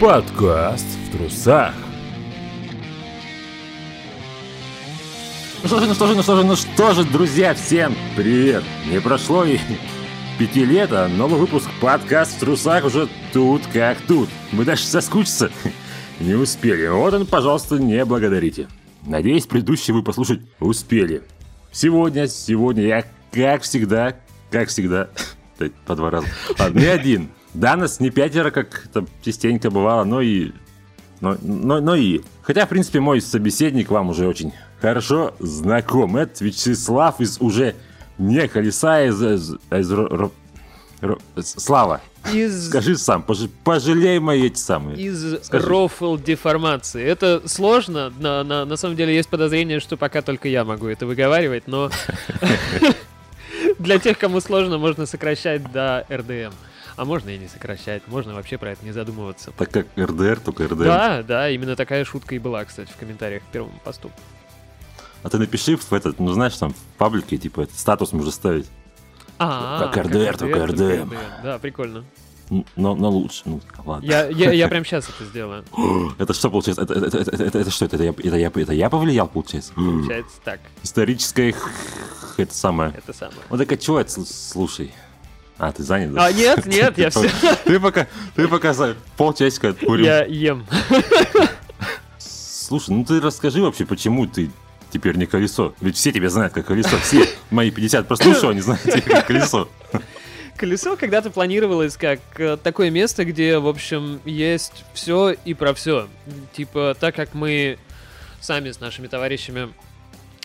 Подкаст в трусах. Ну что же, ну что же, ну что же, ну что же, друзья, всем привет! Не прошло и пяти лет, а новый выпуск подкаст в трусах уже тут как тут. Мы даже соскучиться не успели. Вот он, пожалуйста, не благодарите. Надеюсь, предыдущий вы послушать успели. Сегодня, сегодня я, как всегда, как всегда, по два раза, ладно, не один. Да, нас не пятеро, как это частенько бывало, но и... Но, но, но и... Хотя, в принципе, мой собеседник вам уже очень хорошо знаком. Это Вячеслав из уже не колеса, из... из, из ро, ро, Слава, из... скажи сам, пож, пожалей мои эти самые. Из рофл деформации. Это сложно, на, на, на самом деле есть подозрение, что пока только я могу это выговаривать, но для тех, кому сложно, можно сокращать до РДМ. А можно и не сокращать, можно вообще про это не задумываться. Так как РДР, только РДР. Да, да, именно такая шутка и была, кстати, в комментариях к первому посту. А ты напиши в этот, ну знаешь, там в паблике, типа, этот статус можно ставить. А, Как РДР, только РДМ. Да, прикольно. Но, но лучше, ну ладно. Я, я, я прям сейчас это сделаю. Это что получается? Это, это, это, это, это что? Это я, это, я, это я повлиял, получается? Получается так. Историческое это самое. Это самое. Вот так а чего это, слушай? А, ты занят, да? А, нет, нет, я все. Ты пока, ты пока полчасика курил. Я ем. Слушай, ну ты расскажи вообще, почему ты теперь не колесо? Ведь все тебя знают как колесо. Все мои 50 прослушиваний знают тебя как колесо. Колесо когда-то планировалось как э, такое место, где, в общем, есть все и про все. Типа, так как мы сами с нашими товарищами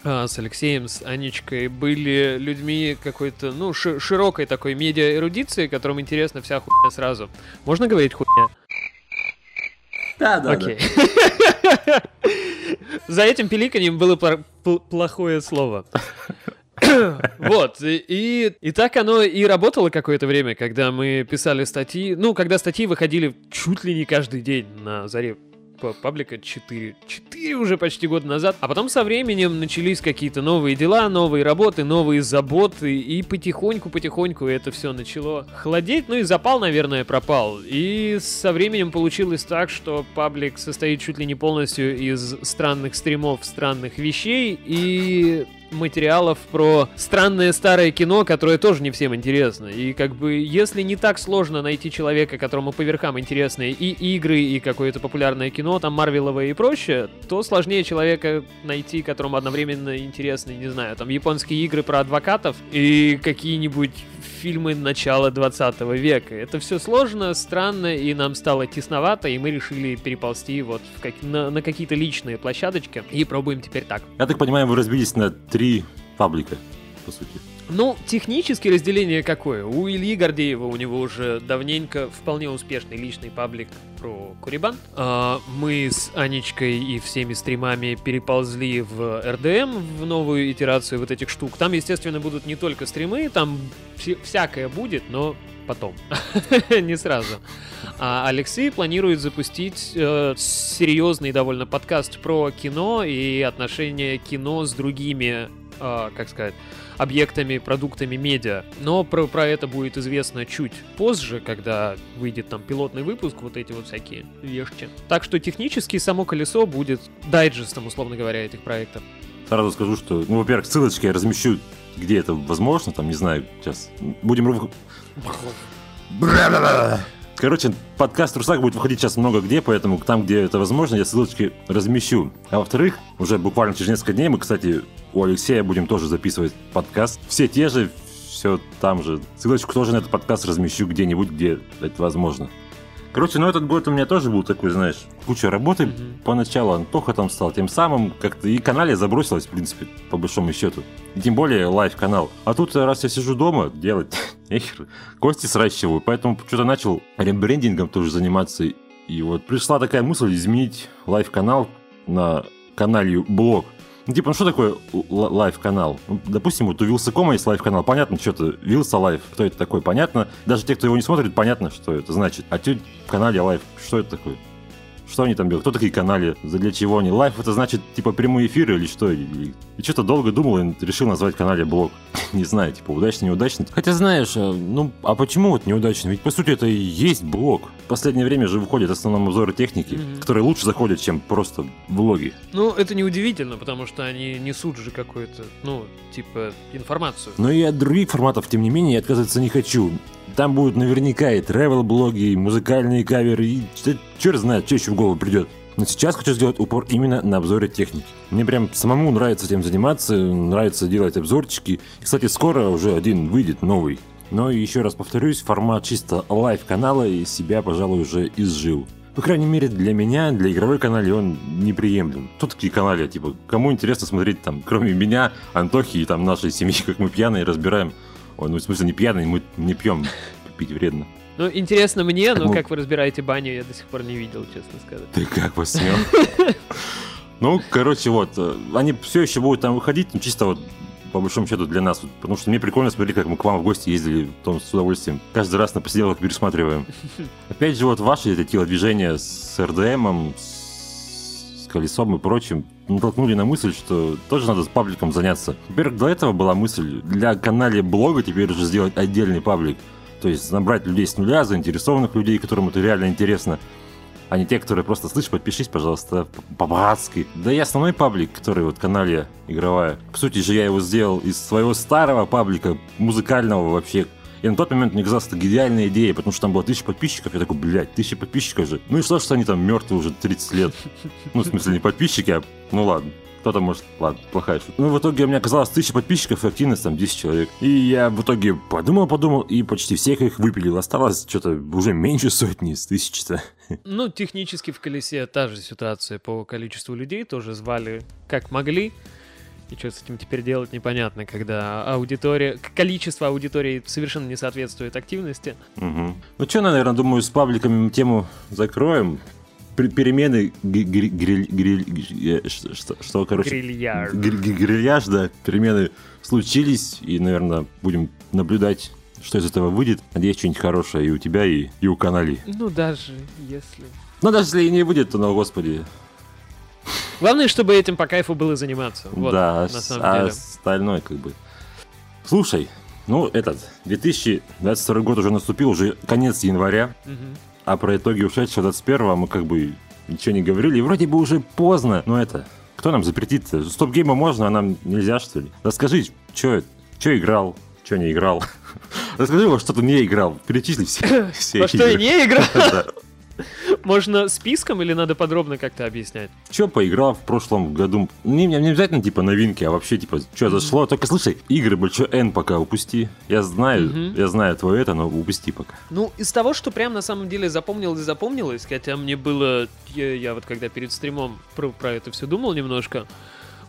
с Алексеем, с Анечкой были людьми какой-то, ну, ши- широкой такой медиа-эрудиции, которым интересна вся хуйня сразу. Можно говорить хуйня? Да, да, Окей. За этим пиликаньем было плохое слово. Вот, и, и так оно и работало какое-то время, когда мы писали статьи. Ну, когда статьи выходили чуть ли не каждый день на заре п- паблика 4, 4 уже почти года назад. А потом со временем начались какие-то новые дела, новые работы, новые заботы, и потихоньку-потихоньку это все начало холодеть, ну и запал, наверное, пропал. И со временем получилось так, что паблик состоит чуть ли не полностью из странных стримов, странных вещей, и материалов про странное старое кино, которое тоже не всем интересно. И как бы, если не так сложно найти человека, которому по верхам интересны и игры, и какое-то популярное кино, там Марвеловое и прочее, то сложнее человека найти, которому одновременно интересны, не знаю, там японские игры про адвокатов и какие-нибудь фильмы начала 20 века. Это все сложно, странно, и нам стало тесновато, и мы решили переползти вот в как- на, на какие-то личные площадочки, и пробуем теперь так. Я так понимаю, вы разбились на три паблика, по сути. Ну, технически разделение какое? У Ильи Гордеева у него уже давненько вполне успешный личный паблик про Курибан. А, мы с Анечкой и всеми стримами переползли в РДМ, в новую итерацию вот этих штук. Там, естественно, будут не только стримы, там вся- всякое будет, но потом. не сразу. А Алексей планирует запустить э, серьезный довольно подкаст про кино и отношения кино с другими, э, как сказать, объектами, продуктами медиа. Но про, про это будет известно чуть позже, когда выйдет там пилотный выпуск, вот эти вот всякие вещи. Так что технически само колесо будет дайджестом, условно говоря, этих проектов. Сразу скажу, что, ну, во-первых, ссылочки я размещу, где это возможно, там, не знаю, сейчас. Будем... Короче, подкаст «Русак» будет выходить сейчас много где, поэтому там, где это возможно, я ссылочки размещу. А во-вторых, уже буквально через несколько дней мы, кстати, у Алексея будем тоже записывать подкаст. Все те же, все там же. Ссылочку тоже на этот подкаст размещу где-нибудь, где это возможно. Короче, ну этот год у меня тоже был такой, знаешь, куча работы. Мгм. Поначалу Антоха там стал тем самым, как-то и канале забросилась, в принципе, по большому счету. И тем более live-канал. А тут, раз я сижу дома, делать нехер, кости сращиваю. Поэтому что-то начал ребрендингом тоже заниматься. И вот пришла такая мысль изменить live-канал на Канальи блог. Ну, типа, ну что такое live-канал? Ну, допустим, вот у Wylsacom а есть live-канал. Понятно, что-то Wylsa Live, кто это такой, понятно. Даже те, кто его не смотрит, понятно, что это значит. А тут в Канальи live, что это такое? Что они там делают? Кто такие Канальи? Для чего они? Live это значит типа прямой эфир или что? И, и что-то долго думал и решил назвать канале блог. Не знаю, типа удачно, неудачно. Хотя знаешь, э, ну а почему вот неудачно? Ведь по сути это и есть блог. В последнее время же выходят в основном обзоры техники, Мгм. которые лучше заходят, чем просто влоги. Ну, это неудивительно, потому что они несут же какую-то, ну, типа, информацию. Но и от других форматов, тем не менее, я отказываться не хочу. Там будут наверняка и travel-блоги, и музыкальные каверы, и черт знает, что еще в голову придет. Но сейчас хочу сделать упор именно на обзоре техники. Мне прям самому нравится этим заниматься, нравится делать обзорчики. Кстати, скоро уже один выйдет новый. Но еще раз повторюсь, формат чисто live-канала из себя, пожалуй, уже изжил. По крайней мере, для меня, для игровой Канальи он неприемлем. Кто такие Канальи? Типа, кому интересно смотреть там, кроме меня, Антохи и там нашей семьи, как мы пьяные разбираем. Ой, ну в смысле не пьяные, мы не пьем, пить вредно. Ну, интересно мне, но Ну. как вы разбираете баню, я до сих пор не видел, честно сказать. Ты как посмел? Ну, короче, вот, э, они все еще будут там выходить, ну, чисто вот по большому счету для нас, потому что мне прикольно смотреть, как мы к вам в гости ездили, в том с удовольствием. Каждый раз на посиделках пересматриваем. Опять же, вот ваши эти телодвижения с РДМом, с колесом и прочим, натолкнули на мысль, что тоже надо с пабликом заняться. Во-первых, до этого была мысль для канала блога теперь уже сделать отдельный паблик. То есть набрать людей с нуля, заинтересованных людей, которым это реально интересно а не те, которые просто слышь, подпишись, пожалуйста, по-братски. Да и основной паблик, который вот канале игровая. По сути же я его сделал из своего старого паблика, музыкального вообще. И на тот момент мне казалось, это гениальная идея, потому что там было тысяча подписчиков. Я такой, блядь, тысяча подписчиков же. Ну и что, что они там мертвы уже 30 лет. Ну, в смысле, не подписчики, а ну ладно. Кто-то может, ладно, плохая шутка. Ну, в итоге у меня оказалось тысяча подписчиков и активность там 10 человек. И я в итоге подумал-подумал и почти всех их выпилил. Осталось что-то уже меньше сотни из тысячи-то. Ну, технически в колесе та же ситуация по количеству людей, тоже звали как могли. И что с этим теперь делать, непонятно, когда аудитория, количество аудитории совершенно не соответствует активности. Мгм. Ну что, наверное, думаю, с пабликами тему закроем. Перемены гриль- гриль- гри- э, что, что- короче... Грильяр. гри- гри- Грильяж, да. Перемены случились, и, наверное, будем наблюдать, что из этого выйдет. Надеюсь, что-нибудь хорошее и у тебя, и, и у канали. Ну, даже если... Но даже если и не выйдет, то, ну, господи, Главное, чтобы этим по кайфу было заниматься. Вот, да, на самом а деле. остальное как бы... Слушай, ну, этот, 2022 год уже наступил, уже конец января. Мгм. А про итоги ушедшего 21-го мы как бы ничего не говорили. И вроде бы уже поздно. Но это, кто нам запретит-то? Стоп-гейма можно, а нам нельзя, что ли? Расскажи, что играл, что не играл. Расскажи, во что ты не играл. Перечисли все, все Во что я не играл? Можно списком или надо подробно как-то объяснять? Че поиграл в прошлом году? Не, не, не обязательно типа новинки, а вообще типа что зашло. Только слушай, игры большой N пока упусти. Я знаю, Мгм. я знаю твое это, но упусти пока. Ну, из того, что прям на самом деле запомнилось, запомнилось, хотя мне было, я, я вот когда перед стримом про, про это все думал немножко,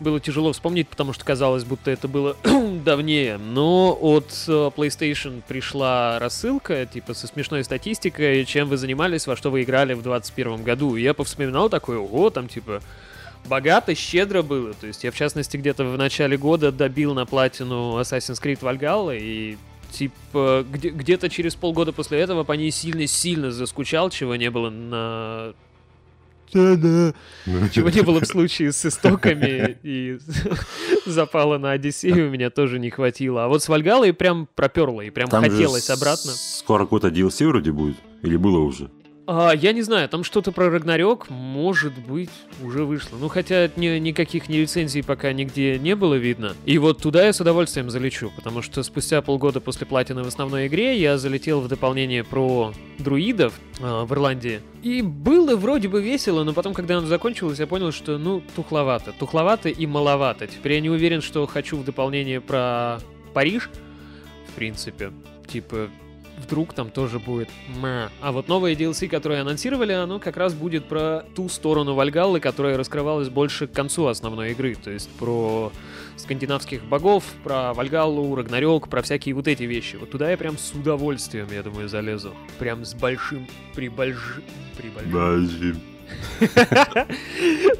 было тяжело вспомнить, потому что казалось, будто это было давнее. Но от э, PlayStation пришла рассылка, типа, со смешной статистикой, чем вы занимались, во что вы играли в 2021 году. И я повспоминал такой, ого, там, типа, богато, щедро было. То есть я, в частности, где-то в начале года добил на платину Assassin's Creed Valhalla, и типа где- где-то через полгода после этого по ней сильно-сильно заскучал, чего не было на... Чего не было в случае с истоками и запала на Одиссею у меня тоже не хватило. А вот с Вальгалой прям проперло и прям Там хотелось обратно. Скоро какой-то DLC вроде будет. Или было уже? А, я не знаю, там что-то про Рагнарёк, может быть, уже вышло. Ну, хотя ни- никаких ни лицензий пока нигде не было видно. И вот туда я с удовольствием залечу, потому что спустя полгода после платины в основной игре я залетел в дополнение про друидов а, в Ирландии. И было вроде бы весело, но потом, когда оно закончилось, я понял, что, ну, тухловато. Тухловато и маловато. Теперь я не уверен, что хочу в дополнение про Париж, в принципе. Типа, вдруг там тоже будет ма. А вот новое DLC, которое анонсировали, оно как раз будет про ту сторону Вальгаллы, которая раскрывалась больше к концу основной игры. То есть про скандинавских богов, про Вальгаллу, Рагнарёк, про всякие вот эти вещи. Вот туда я прям с удовольствием, я думаю, залезу. Прям с большим, прибольж... прибольшим...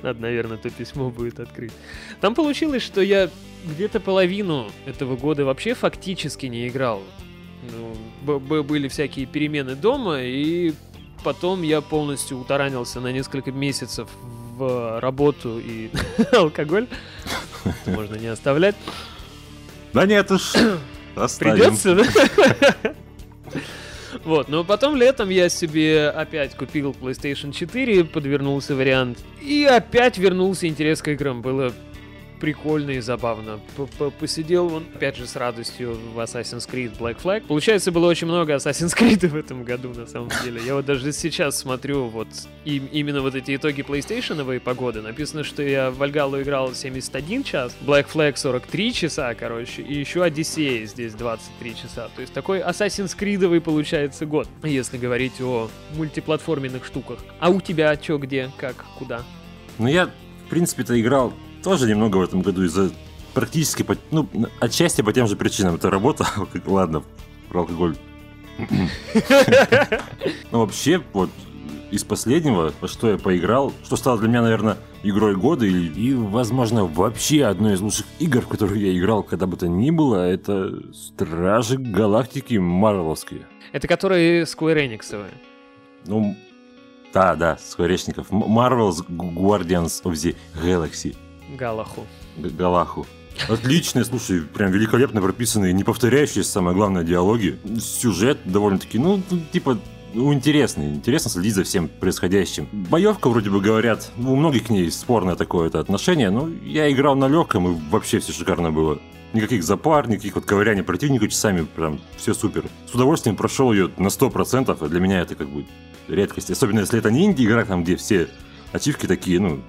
Надо, наверное, то письмо будет открыть. Там получилось, что я где-то половину этого года вообще фактически не играл. Ну, были всякие перемены дома, и потом я полностью утаранился на несколько месяцев в работу и алкоголь. Можно не оставлять. Да нет уж. Придется, да? Вот, но потом летом я себе опять купил PlayStation 4, подвернулся вариант, и опять вернулся интерес к играм. Было прикольно и забавно. П- Посидел он, опять же, с радостью в Assassin's Creed Black Flag. Получается, было очень много Assassin's Creed в этом году, на самом деле. Я вот даже сейчас смотрю вот и, именно вот эти итоги PlayStation погоды. Написано, что я в Вальгалу играл 71 час, Black Flag 43 часа, короче, и еще Одиссея здесь 23 часа. То есть такой Assassin's Creed получается год, если говорить о мультиплатформенных штуках. А у тебя что, где, как, куда? Ну, я, в принципе-то, играл тоже немного в этом году из-за практически, по, ну, отчасти по тем же причинам. Это работа, ладно, про алкоголь. Ну, вообще, вот, из последнего, во что я поиграл, что стало для меня, наверное, игрой года и, и, возможно, вообще одной из лучших игр, в которую я играл, когда бы то ни было, это Стражи Галактики Марвеловские. Это которые Square Enix. Ну, да, да, скворечников. Marvel's Guardians of the Galaxy. Галаху. Галаху. Отличные, слушай, прям великолепно прописанные, не повторяющиеся, самое главное, диалоги. Сюжет довольно-таки, ну, типа, ну, интересный. Интересно следить за всем происходящим. Боевка, вроде бы говорят, у многих к ней спорное такое это отношение, но я играл на легком, и вообще все шикарно было. Никаких запар, никаких вот ковыряний противника часами, прям все супер. С удовольствием прошел ее на 100%, а для меня это как бы редкость. Особенно если это не инди-игра, там, где все ачивки такие, ну,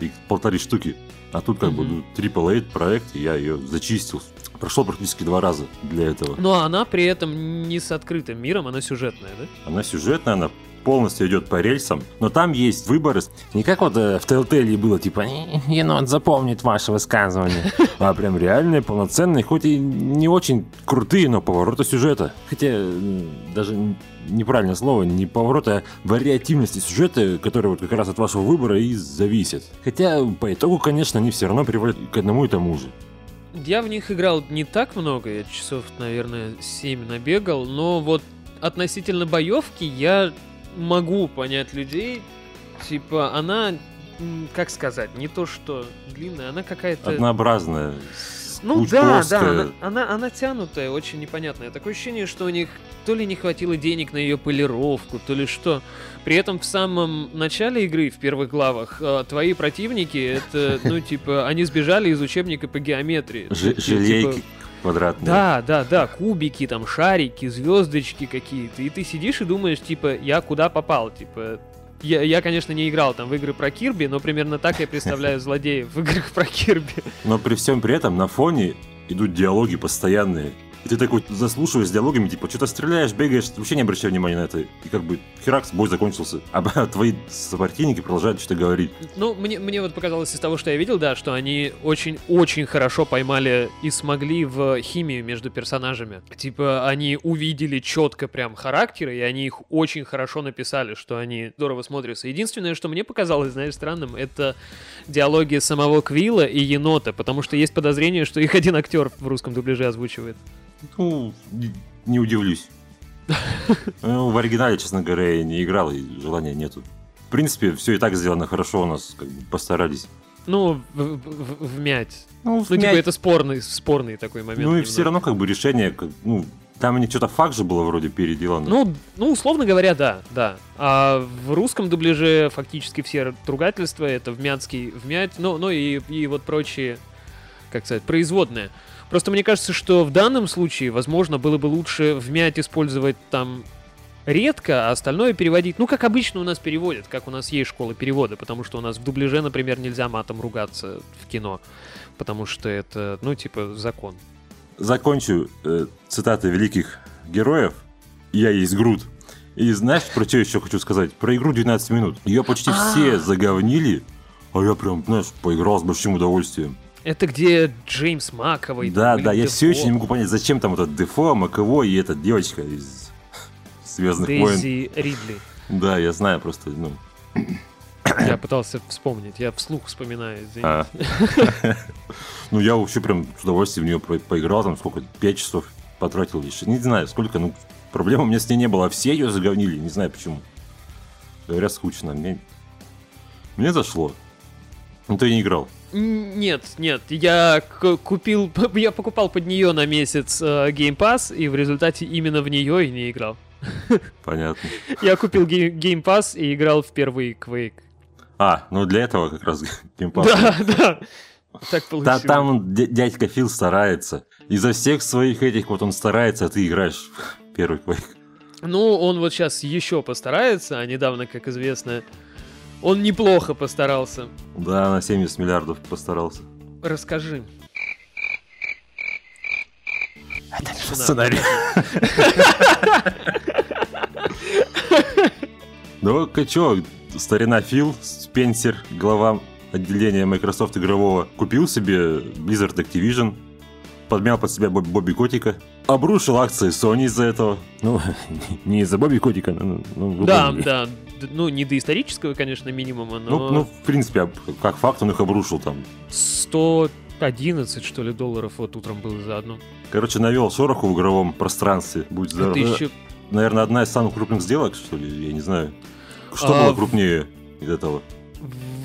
их полторы штуки. А тут как mm-hmm. бы AAA проект, я ее зачистил. Прошел практически два раза для этого. Но она при этом не с открытым миром, она сюжетная, да? Она сюжетная, она полностью идет по рельсам, но там есть выборы. Не как вот э, в Telltale было, типа, енот запомнит ваше высказывание, а прям реальные, полноценные, хоть и не очень крутые, но повороты сюжета. Хотя даже неправильное слово, не повороты, а вариативности сюжета, которые вот как раз от вашего выбора и зависят. Хотя по итогу, конечно, они все равно приводят к одному и тому же. Я в них играл не так много, я часов, наверное, 7 набегал, но вот относительно боевки я могу понять людей. Типа, она, как сказать, не то что длинная, она какая-то... Однообразная. Ну да, да, она, она, она тянутая, очень непонятная. Такое ощущение, что у них то ли не хватило денег на ее полировку, то ли что. При этом в самом начале игры, в первых главах, э, твои противники, это, ну, типа, они сбежали из учебника по геометрии. Желейки. Типа, квадратные. Да, да, да, кубики, там, шарики, звездочки какие-то. И ты сидишь и думаешь, типа, я куда попал? Типа, я, я, конечно, не играл там в игры про Кирби, но примерно так я представляю злодеев в играх про Кирби. Но при всем при этом на фоне идут диалоги постоянные. И ты такой заслушиваешь диалогами, типа, что-то стреляешь, бегаешь, вообще не обращай внимания на это. И как бы херакс, бой закончился. А твои сопротивники продолжают что-то говорить. Ну, мне, мне вот показалось из того, что я видел, да, что они очень-очень хорошо поймали и смогли в химию между персонажами. Типа, они увидели четко прям характеры, и они их очень хорошо написали, что они здорово смотрятся. Единственное, что мне показалось, знаешь, странным, это диалоги самого Квилла и Енота, потому что есть подозрение, что их один актер в русском дубляже озвучивает. Ну, не удивлюсь. Ну, в оригинале, честно говоря, я не играл, и желания нету. В принципе, все и так сделано хорошо, у нас как бы постарались. Ну, в, в, вмять. Ну, вмять. ну, типа, это спорный, спорный такой момент. Ну, и немного. все равно, как бы, решение, как, ну, там они что-то факт же было вроде переделано. Ну, ну, условно говоря, да, да. А в русском дубляже фактически все ругательства, это вмятский вмять, ну, ну и, и вот прочие, как сказать, производные. Просто мне кажется, что в данном случае, возможно, было бы лучше вмять использовать там редко, а остальное переводить, ну, как обычно у нас переводят, как у нас есть школа перевода, потому что у нас в дубляже, например, нельзя матом ругаться в кино, потому что это, ну, типа, закон. Закончу э, цитаты великих героев. Я есть Грут. И знаешь, про что еще хочу сказать? Про игру 12 минут. Ее почти А-а-а. все заговнили, а я прям, знаешь, поиграл с большим удовольствием. Это где Джеймс Маковый. Да, да, я Дефо. все еще не могу понять, зачем там этот Дефо, Маковой и эта девочка из Звездных войн. Дейзи Ридли. Да, я знаю просто, ну... Я пытался вспомнить, я вслух вспоминаю, извините. А. Ну, я вообще прям с удовольствием в нее поиграл, там сколько, 5 часов потратил еще. Не знаю, сколько, ну, проблем у меня с ней не было, а все ее заговнили, не знаю почему. говоря, скучно. Мне, мне зашло. Ну, ты не играл. Нет, нет, я купил, я покупал под нее на месяц э, Game Pass, и в результате именно в нее и не играл. Понятно. Я купил Game Pass и играл в первый Quake. А, ну для этого как раз геймпад. Да, да. Так Та- получилось. там дя- дядька Фил старается. Изо всех своих этих вот он старается, а ты играешь в первый Quake. Ну, он вот сейчас еще постарается, а недавно, как известно, он неплохо постарался. Да, на 70 миллиардов постарался. Расскажи. Это не сценарий. Ну-ка, чё, старина Фил, Спенсер, глава отделения Microsoft игрового, купил себе Blizzard Activision, подмял под себя Боб- Бобби Котика, обрушил акции Sony из-за этого. Ну, не из-за Бобби Котика, ну, ну, вы Да, да. Ну, не до исторического, конечно, минимума, но Ну, ну, в принципе, как факт он их обрушил там. 111, что ли, долларов вот утром было за одну. Короче, навел шороху в игровом пространстве. Будь здоров. Это еще... Наверное, одна из самых крупных сделок, что ли, я не знаю. Что А, было крупнее из этого?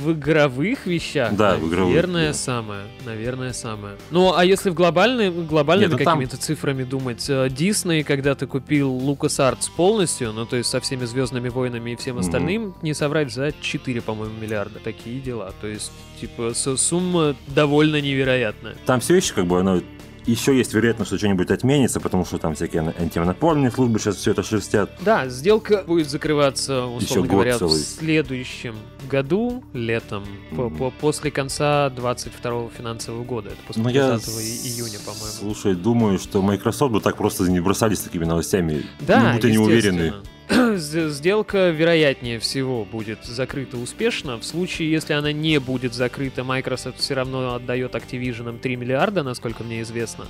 В игровых вещах, Да, в игровых, наверное, да. самое. Наверное, самое. Ну, а если в глобальной, глобальными Нет, ну там- какими-то цифрами думать, э, Дисней, когда ты купил LucasArts полностью, ну, то есть со всеми Звездными войнами и всем остальным, не соврать, за 4, по-моему, миллиарда. Такие дела. То есть, типа, сумма довольно невероятная. Там все еще как бы оно еще есть вероятность, что что-нибудь отменится, потому что там всякие ан- антимонопольные службы сейчас все это шерстят. Да, сделка будет закрываться, условно Еще год говоря, в целый. следующем году, летом, по- Мгм. по- после конца 22 финансового года. Это после Ну, я 30 и- июня, по-моему. Слушай, думаю, что Microsoft бы так просто не бросались такими новостями. Да, будто не уверены. Сделка, вероятнее всего, будет закрыта успешно. В случае, если она не будет закрыта, Microsoft все равно отдает Activision 3 миллиарда, насколько мне известно.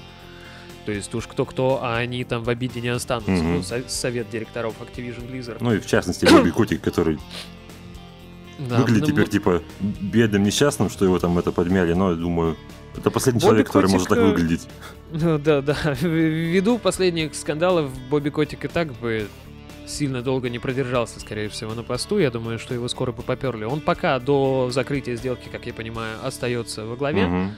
То есть уж кто-кто, а они там в обиде не останутся. Мгм. Ну, со- совет директоров Activision Blizzard. Ну и в частности, Бобби Котик, который Да, выглядит ну, теперь м- типа бедным несчастным, что его там это подмяли, но я думаю, это последний Бобби человек, который может так э, выглядеть. Ну да, да. Ввиду последних скандалов Бобби Котик и так бы сильно долго не продержался, скорее всего, на посту. Я думаю, что его скоро бы поперли. Он пока до закрытия сделки, как я понимаю, остается во главе Мгм.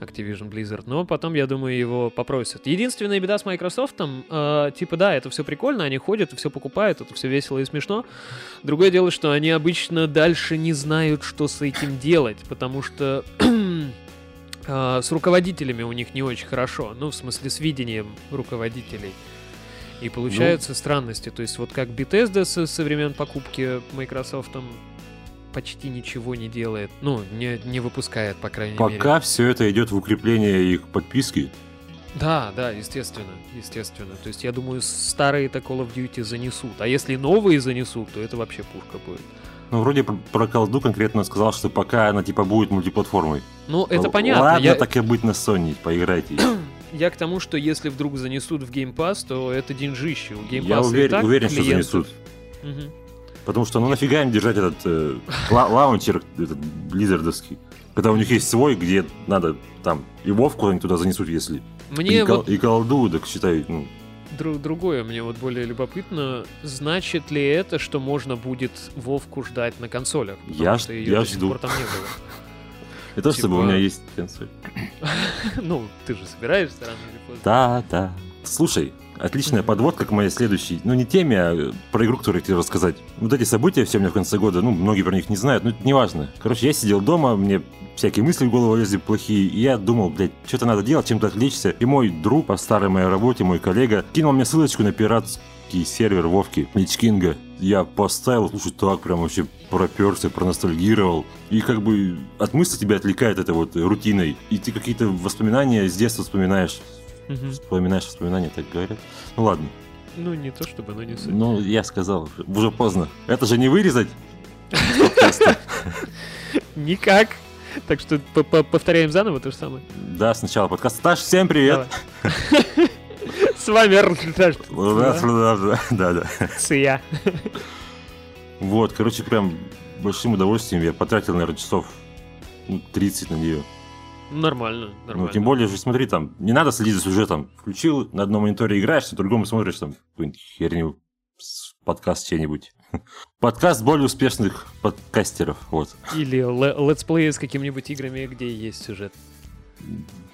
Activision Blizzard, но потом, я думаю, его попросят. Единственная беда с Microsoft, э, типа, да, это все прикольно, они ходят, все покупают, это все весело и смешно. Другое дело, что они обычно дальше не знают, что с этим делать, потому что э, с руководителями у них не очень хорошо, ну, в смысле, с видением руководителей. И получаются странности. То есть вот как Bethesda со, со времен покупки Microsoft почти ничего не делает. Ну, не, не выпускает, по крайней мере. Пока все это идет в укрепление их подписки, Да, да, естественно, естественно. То есть я думаю, старые-то Call of Duty занесут. А если новые занесут, то это вообще пушка будет. ну, вроде про, про колду конкретно сказал, что пока она типа будет мультиплатформой. Ну, это Л- понятно. Ладно, я, так и быть на Sony, поиграйте. я к тому, что если вдруг занесут в Game Pass, то это деньжище. У Game Pass Я и уверен, так уверен что занесут. Мгм. Потому что, ну нафига им держать этот э, ла- лаунчер, этот близзардовский, когда у них есть свой, где надо там и Вовку они туда занесут, если. Мне и, вот и колду, так считай, ну, дру- другое, мне вот более любопытно, значит ли это, что можно будет Вовку ждать на консолях? Потому Я что её я до сих жду. пор там не было. это чтобы у Типа- меня есть консоль. Ну, ты же собираешься рано или поздно. Да, да. Слушай, отличная подводка к моей следующей, ну не теме, а про игру, которую я хотел рассказать. Вот эти события все у меня в конце года, ну многие про них не знают, но это не важно. Короче, я сидел дома, мне всякие мысли в голову лезли плохие, и я думал, блядь, что-то надо делать, чем-то отвлечься. И мой друг по старой моей работе, мой коллега, кинул мне ссылочку на пиратский сервер Вовки, Личкинга. Я поставил, слушай, так прям вообще проперся, проностальгировал. И как бы от мысли тебя отвлекает это вот рутиной. И ты какие-то воспоминания с детства вспоминаешь. Мгм. Вспоминаешь воспоминания, так говорят. Ну ладно. Ну, не то чтобы, но не суть. Ну, я сказал, уже- поздно. Это же не вырезать. Никак. Так что по- по- повторяем заново то же самое. Да, сначала подкаст. Таш, всем привет. С вами Да, да. Ция. Вот, короче, прям большим удовольствием я потратил, наверное, часов ну, 30 на нее. Нормально, Ну, нормально. тем более же, смотри, там, не надо следить за сюжетом. Включил, на одном мониторе играешь, на другом смотришь там какую-нибудь херню, подкаст чей-нибудь. Подкаст более успешных подкастеров, вот. Или ле- летсплеи с какими-нибудь играми, где есть сюжет.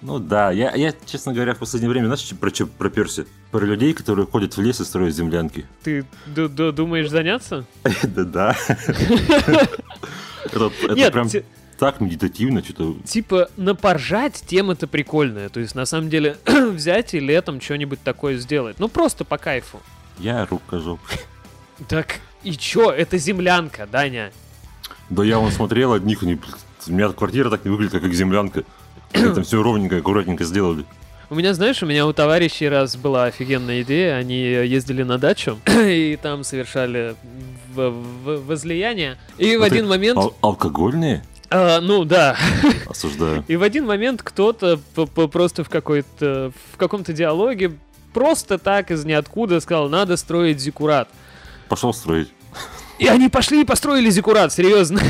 Ну да, я, я, честно говоря, в последнее время, знаешь, про что проперся? Про людей, которые ходят в лес и строят землянки. Ты ду- ду- думаешь заняться? Да-да. Это это прям так медитативно, что-то... типа напоржать тема-то прикольная. То есть, на самом деле, взять и летом что-нибудь такое сделать. Ну, просто по кайфу. Я рукожоп. Так и чё? Это землянка, Даня. Да я вон смотрел одних, у меня квартира так не выглядит, как землянка. Там все ровненько, аккуратненько сделали. У меня, знаешь, у меня у товарищей раз была офигенная идея. Они ездили на дачу и там совершали в- в- возлияние. И в Вот один и момент... ал- алкогольные? а, ну да. Осуждаю. И в один момент кто-то просто в какой-то в каком-то диалоге просто так из ниоткуда сказал, надо строить зиккурат. Пошел строить. И они пошли и построили зиккурат, серьезно.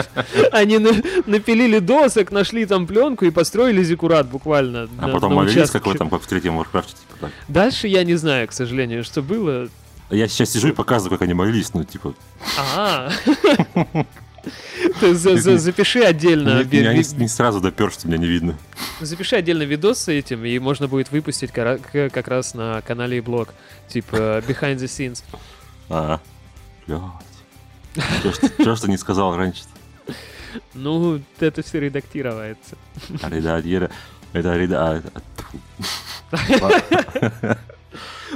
Они на- напилили досок, нашли там пленку и построили зиккурат буквально. А потом на молились, участке. как в третьем Warcraft е. Типа. Дальше я не знаю, к сожалению, что было. Я сейчас сижу и показываю, как они молились, ну, типа... А. Ты за- за- запиши отдельно. ви- не, не сразу допер, что меня не видно. Запиши отдельно видос с этим, и можно будет выпустить как раз на канале и блог. Типа Behind the Scenes. А, блядь. Ж ты не сказал раньше? Ну, это все редактировается. Редактира. Это реда... а, тьфу.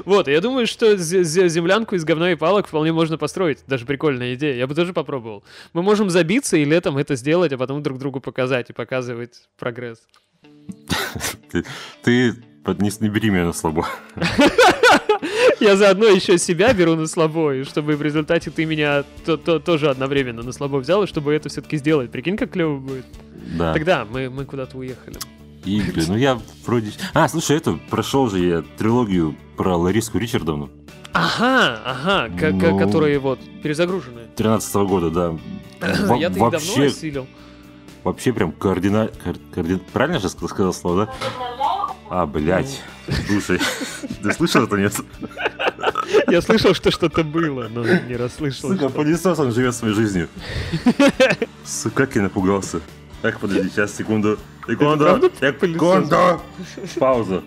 Вот, я думаю, что зе- зе- землянку из говна и палок вполне можно построить. Даже прикольная идея. Я бы тоже попробовал. Мы можем забиться и летом это сделать, а потом друг другу показать и показывать прогресс. Ты, не, не бери меня на слабо. Я заодно еще себя беру на слабо, и чтобы в результате ты меня то- то- тоже одновременно на слабо взял, и чтобы это все-таки сделать. Прикинь, как клево будет. Да. Тогда мы, мы куда-то уехали. Игры. Ну я вроде... А, слушай, это прошел же я трилогию про Лариску Ричардовну Ага, ага, ка- Ну. которые вот перезагруженные. 13 года, да. Я-то их давно осилил. вообще прям координа... кор- координ- Правильно же ска- сказал слово, да? А, блядь. Слушай, ты слышал это, нет? Я слышал, что что-то было, но не расслышал. Сука, пылесос, он живет своей жизнью. Сука, как я напугался. Так, подожди, сейчас, секунду. Секунду, секунду. Пауза.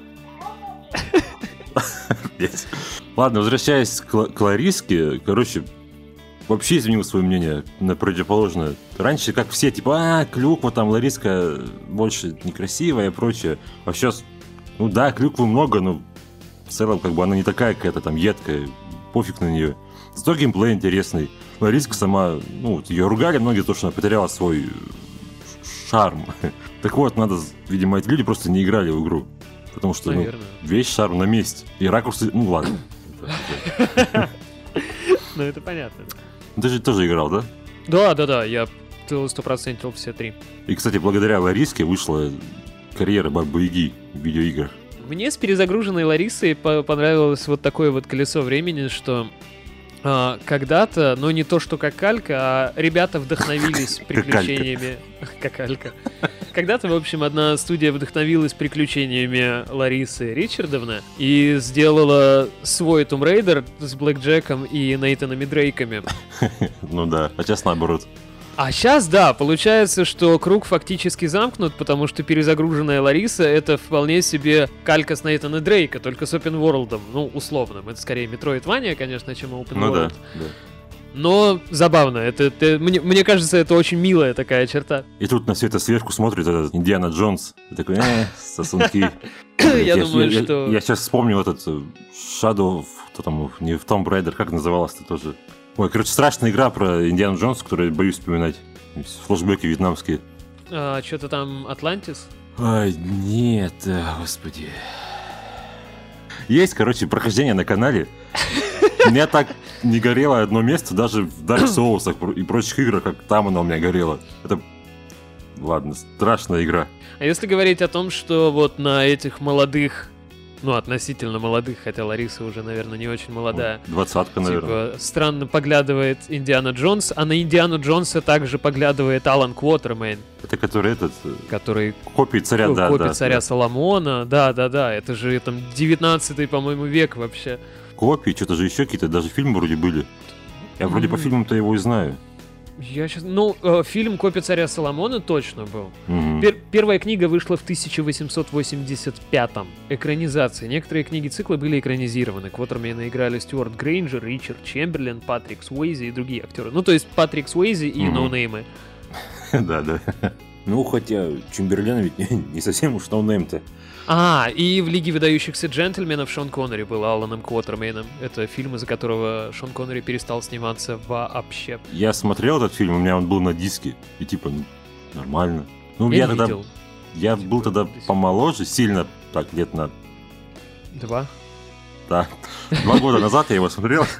Ладно, возвращаясь к Лариске, короче, вообще изменил свое мнение на противоположное. Раньше, как все, типа, а, клюква, там, Лариска больше некрасивая и прочее. А сейчас, ну да, клюквы много, но в целом, как бы, она не такая какая-то там едкая, пофиг на нее. Зато геймплей интересный. Лариска сама, ну, ее ругали многие то, что она потеряла свой шарм. Так вот, надо, видимо, эти люди просто не играли в игру. Потому что, ну, Наверное. весь шарм на месте. И ракурсы, ну ладно. Ну, это понятно. Ну, Ты же тоже играл, да? Да, да, да, я стопроцентил все три. И, кстати, благодаря Лариске вышла карьера Бабы Яги в видеоиграх. Мне с перезагруженной Ларисой по- понравилось вот такое вот колесо времени, что а, когда-то, но не то что как калька, а ребята вдохновились приключениями... Как калька. Когда-то, в общем, одна студия вдохновилась приключениями Ларисы Ричардовны и сделала свой Tomb Raider с Блэк Джеком и Нейтанами Дрейками. Ну да, а сейчас наоборот. А сейчас, да, получается, что круг фактически замкнут, потому что перезагруженная Лариса — это вполне себе калька с Нейтана Дрейка, только с open world, ну, условным. Это скорее Metroidvania, конечно, чем open Ну да, world. да. Но забавно, это, это- мне, мне кажется, это очень милая такая черта. И тут на все это сверху смотрит этот Индиана Джонс. И такой, э, сосунки. Я думаю, что- Я сейчас вспомнил этот э, Shadow, кто там, не в Tomb Raider, как называлось-то тоже. Ой, короче, страшная игра про Индиану Джонс, которую я боюсь вспоминать. Флэшбеки вьетнамские. что-то там Атлантис? Ай, нет, э, господи. Есть, короче, прохождение на канале. У меня так не горело одно место, даже в Dark Souls и прочих играх, как там оно у меня горело. Это, ладно, страшная игра. А если говорить о том, что вот на этих молодых, ну, относительно молодых, хотя Лариса уже, наверное, не очень молодая, Двадцатка, наверное. Типа, странно поглядывает Индиана Джонс, а на Индиану Джонса также поглядывает Алан Квотермейн, Это который этот, э, который копии царя, да, копия да. царя да. Соломона. Да, да, да, это же там 19 по-моему, век вообще. Копии, что-то же еще какие-то, даже фильмы вроде были. Я вроде по М. фильмам-то его и знаю. Я сейчас... Ну, э, фильм «Копия царя Соломона» точно был. Мгм. Пер- первая книга вышла в 1885-м. Экранизация. Некоторые книги цикла были экранизированы. Квотермена играли Стюарт Грейнджер, Ричард Чемберлен, Патрик Суэйзи и другие актеры. Ну, то есть Патрик Суэйзи и Мгм. ноунеймы. Да, да. Ну, хотя Чемберлен ведь не, не совсем уж ноунейм-то. А, и в «Лиге выдающихся джентльменов» Шон Коннери был Аланом Квотермейном. Это фильм, из-за которого Шон Коннери перестал сниматься вообще. Я смотрел этот фильм, у меня он был на диске, и типа, ну, нормально. Ну, Я я, тогда, видел. я Типа, был тогда помоложе, сильно, так, лет на, Два. да, два года назад я его смотрел.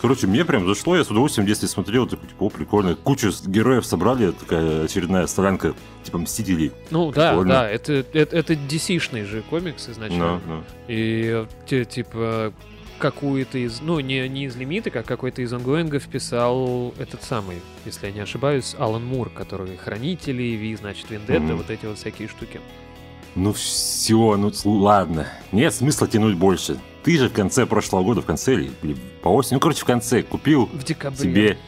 Короче, мне прям зашло, я с удовольствием в детстве смотрел, такой, типа, о, прикольно. Кучу героев собрали, такая очередная солянка, типа, Мстителей. Ну да, Прикольно. да, это, это, это DC-шный же комикс изначально. Ну, ну. И типа какую-то из, ну не, не из лимита, как какой-то из онгоингов писал этот самый, если я не ошибаюсь, Алан Мур, который Хранители, Ви, значит, Вендетта, Мгм. вот эти вот всякие штуки. Ну все, ну ладно. Нет смысла тянуть больше. Ты же в конце прошлого года, в конце или, или по осени, ну короче в конце купил В декабре. себе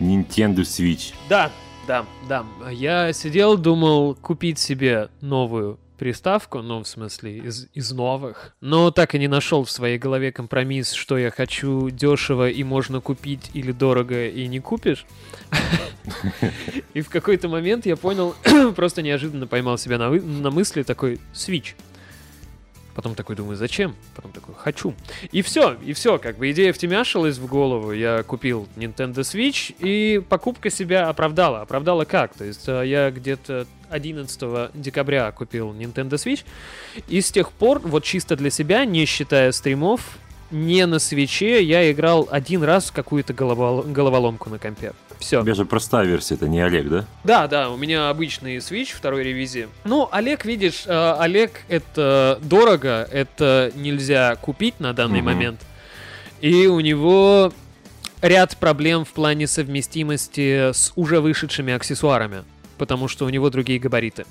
Nintendo Switch. Да, да, да. Я сидел, думал купить себе новую приставку, ну, в смысле, из, из новых, но так и не нашел в своей голове компромисс, что я хочу дешево и можно купить или дорого и не купишь. И в какой-то момент я понял, просто неожиданно поймал себя на мысли такой Switch. Потом такой думаю, зачем? Потом такой, хочу. И все, и все, как бы идея втемяшилась в голову. Я купил Nintendo Switch, и покупка себя оправдала. Оправдала как? То есть э, я где-то 11 декабря купил Nintendo Switch, и с тех пор, вот чисто для себя, не считая стримов, не на свече, я играл один раз в какую-то головол- головоломку на компе. Все. У тебя же простая версия, это не Олег, да? Да, да, у меня обычный Switch второй ревизии. Ну, Олег, видишь, э, Олег это дорого, это нельзя купить на данный Мгм. момент. И у него ряд проблем в плане совместимости с уже вышедшими аксессуарами, потому что у него другие габариты.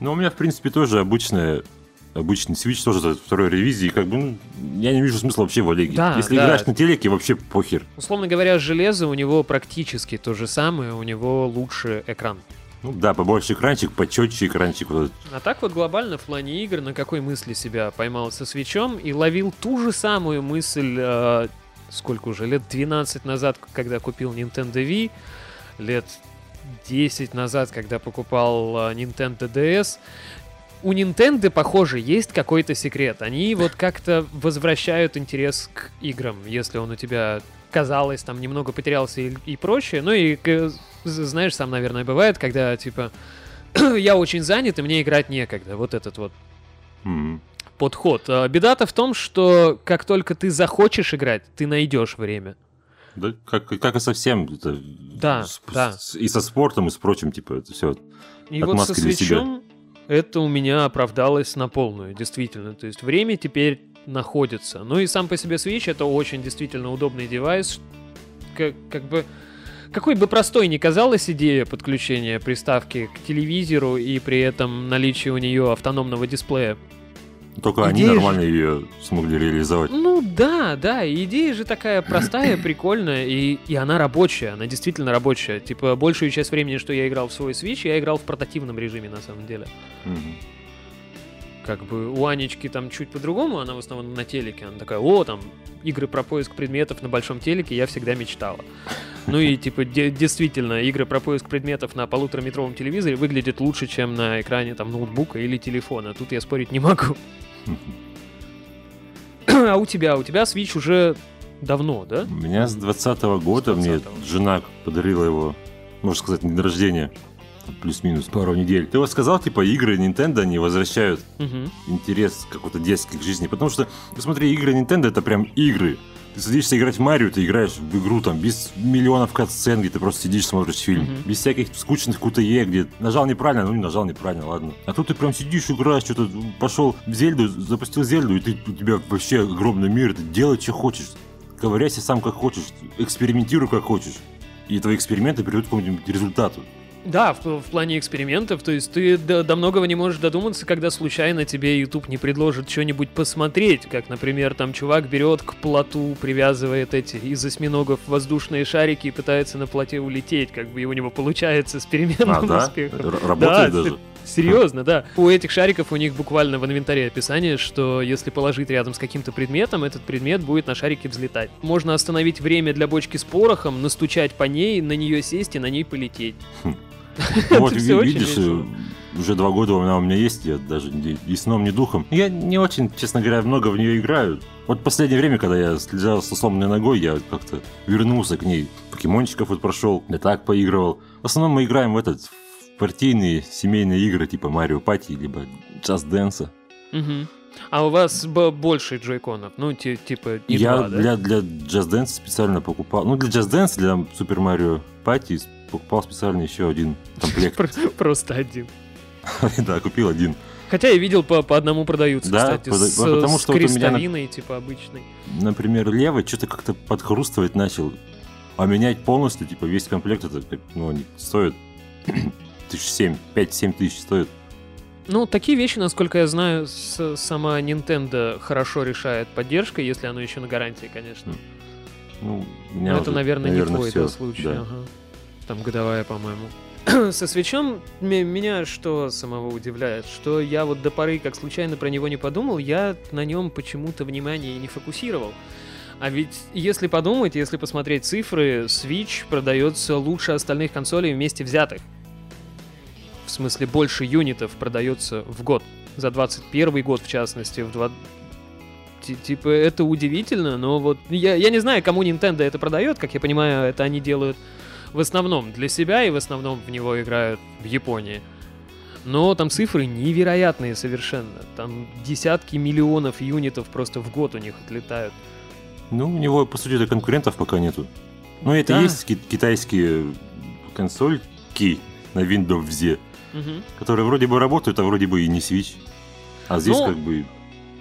Ну, у меня, в принципе, тоже обычная обычный Switch тоже за второй ревизии, как бы, ну, я не вижу смысла вообще в Олеге. Да, Если да. играешь на телеке, вообще похер. Условно говоря, железо у него практически то же самое, у него лучше экран. Ну да, побольше экранчик, почетче экранчик. Вот. А так вот глобально в плане игр на какой мысли себя поймал со свечом и ловил ту же самую мысль, э, сколько уже, лет 12 назад, когда купил Nintendo Wii, лет 10 назад, когда покупал э, Nintendo DS. У Nintendo, похоже, есть какой-то секрет. Они вот как-то возвращают интерес к играм, если он у тебя казалось, там немного потерялся и, и прочее. Ну и, знаешь, сам, наверное, бывает, когда, типа, я очень занят, и мне играть некогда. Вот этот вот М. подход. А, Беда-то в том, что как только ты захочешь играть, ты найдешь время. Да, как, как и совсем. Это, Да, с- да. с- и со спортом, и с прочим, типа, это все. И вот со для себя. Это у меня оправдалось на полную, действительно. То есть время теперь находится. Ну и сам по себе Switch это очень действительно удобный девайс. Как, как бы какой бы простой ни казалась идея подключения приставки к телевизору и при этом наличие у нее автономного дисплея. Только они Идея же- нормально ее смогли реализовать. Ну да, да, идея же такая простая, прикольная, и, и она рабочая, она действительно рабочая. Типа, большую часть времени, что я играл в свой Switch, я играл в портативном режиме, на самом деле. Мгм. Как бы у Анечки там чуть по-другому, она в основном на телеке. Она такая, о, там, игры про поиск предметов на большом телеке, я всегда мечтала. Ну и, типа, де- действительно, игры про поиск предметов на полутораметровом телевизоре выглядят лучше, чем на экране там ноутбука или телефона. Тут я спорить не могу. А у тебя? У тебя Switch уже давно, да? У меня с 20 года С мне 20-го. жена подарила его, можно сказать, на день рождения. Плюс-минус пару недель. Ты вот сказал, типа, игры Nintendo не возвращают Мгм. интерес какой-то детский к жизни. Потому что, ну, смотри, игры Nintendo это прям игры. Ты садишься играть в Марио, ты играешь в игру там без миллионов кат-сцен, где ты просто сидишь, смотришь фильм. Мгм. Без всяких скучных QTE, где нажал неправильно, ну не нажал неправильно, ладно. А тут ты прям сидишь, играешь, что-то пошел в Зельду, запустил Зельду, и ты, у тебя вообще огромный мир, ты делай, что хочешь. Ковыряйся сам как хочешь, экспериментируй как хочешь. И твои эксперименты приведут к какому-нибудь результату. Да, в, в плане экспериментов, то есть ты до, до многого не можешь додуматься, когда случайно тебе YouTube не предложит что-нибудь посмотреть, как, например, там чувак берет к плоту, привязывает эти из осьминогов воздушные шарики и пытается на плоте улететь, как бы и у него получается с переменным А, да? успехом. Р- Работает Да, даже. Серьезно, да. У этих шариков у них буквально в инвентаре описание, что если положить рядом с каким-то предметом, этот предмет будет на шарике взлетать. Можно остановить время для бочки с порохом, настучать по ней, на нее сесть и на ней полететь. Ну Вот всё очень видишь, э, уже два года она у меня есть, я даже ни, ни сном, ни духом. Я не очень, честно говоря, много в нее играю. Вот последнее время, когда я слезал со сломанной ногой, я как-то вернулся к ней. Покемончиков вот прошел, я так поигрывал. В основном мы играем в этот в партийные семейные игры типа Марио Пати, либо Just Dance. Мгм. А у вас больше джойконов? Ну, ти- типа, не я два, да? для, для Just Dance специально покупал. Ну, для Just Dance, для Super Mario Party покупал специально еще один комплект. Про- Просто один. Да, купил один. Хотя я видел, по, по одному продаются, Да, кстати, пода- с, потому с что вот меня типа, обычной. Например, левый что-то как-то подхрустывать начал. А менять полностью, типа, весь комплект, это, ну, они стоят тысяч семь, пять-семь тысяч стоит. Ну, такие вещи, насколько я знаю, с- сама Nintendo хорошо решает поддержкой, если оно еще на гарантии, конечно. Ну, Но меня это, уже, наверное, не твой да, случай. да. ага. Там годовая, по-моему. Со свечом ме- меня что самого удивляет, что я вот до поры, как случайно про него не подумал, я на нем почему-то внимание не фокусировал. А ведь если подумать, если посмотреть цифры, Switch продается лучше остальных консолей вместе взятых. В смысле, больше юнитов продается в год. За 21 год, в частности, в два... Ти- Типа, это удивительно, но вот я, я не знаю, кому Nintendo это продает, как я понимаю, это они делают в основном для себя и в основном в него играют в Японии. Но там цифры невероятные совершенно. Там десятки миллионов юнитов просто в год у них отлетают. Ну, у него, по сути, конкурентов пока нету. Ну, это Да. есть ки- китайские консольки на Windows, Мгм. которые вроде бы работают, а вроде бы и не Switch. А здесь Ну, как бы...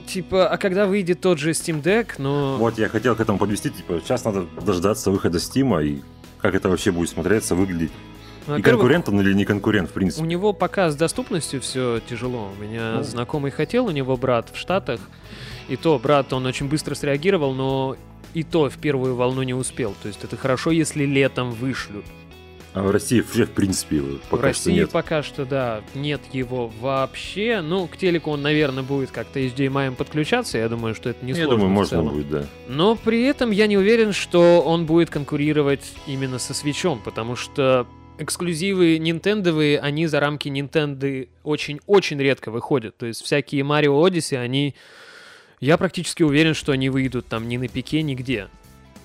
Типа, а когда выйдет тот же Steam Deck, но... Вот я хотел к этому подвести, типа, сейчас надо дождаться выхода Стима и как это вообще будет смотреться, выглядеть. И конкурент он или не конкурент, в У принципе. него пока с доступностью все тяжело. У меня Ну. знакомый хотел, у него брат в Штатах. И то, брат, он очень быстро среагировал, но и то в первую волну не успел. То есть это хорошо, если летом вышлют. А в России вообще, в принципе, его в пока что России нет. пока что, да, нет его вообще. Ну, к телеку он, наверное, будет как-то HDMI подключаться. Я думаю, что это не Я сложно думаю, в можно будет, да. Но при этом я не уверен, что он будет конкурировать именно со свечом, потому что эксклюзивы нинтендовые, они за рамки Nintendo очень-очень редко выходят. То есть всякие Mario Odyssey, они... Я практически уверен, что они выйдут там ни на пике, нигде.